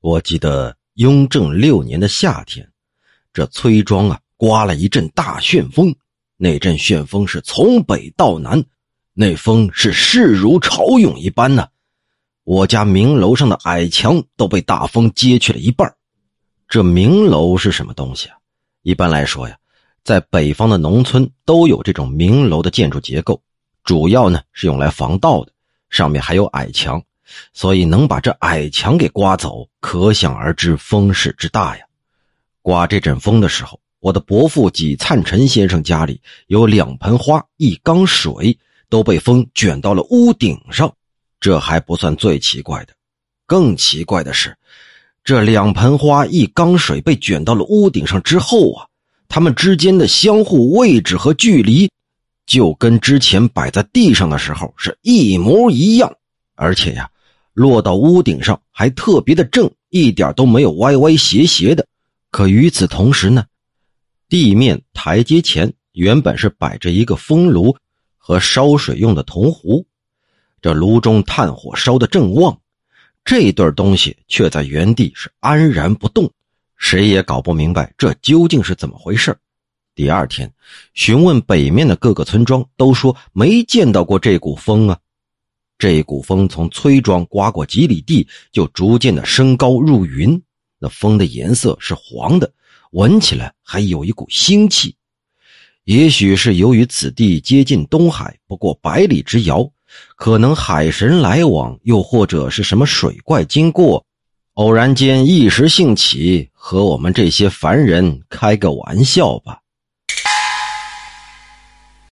我记得雍正六年的夏天，这崔庄啊刮了一阵大旋风，那阵旋风是从北到南，那风是势如潮涌一般呢。我家明楼上的矮墙都被大风揭去了一半。这明楼是什么东西啊？一般来说呀，在北方的农村都有这种明楼的建筑结构，主要呢是用来防盗的，上面还有矮墙。所以能把这矮墙给刮走，可想而知风势之大呀！刮这阵风的时候，我的伯父纪灿臣先生家里有两盆花、一缸水都被风卷到了屋顶上。这还不算最奇怪的，更奇怪的是，这两盆花、一缸水被卷到了屋顶上之后啊，它们之间的相互位置和距离，就跟之前摆在地上的时候是一模一样，而且呀。落到屋顶上还特别的正，一点都没有歪歪斜斜的。可与此同时呢，地面台阶前原本是摆着一个风炉和烧水用的铜壶，这炉中炭火烧得正旺，这对东西却在原地是安然不动，谁也搞不明白这究竟是怎么回事第二天询问北面的各个村庄，都说没见到过这股风啊。这一股风从崔庄刮过几里地，就逐渐的升高入云。那风的颜色是黄的，闻起来还有一股腥气。也许是由于此地接近东海，不过百里之遥，可能海神来往，又或者是什么水怪经过，偶然间一时兴起，和我们这些凡人开个玩笑吧。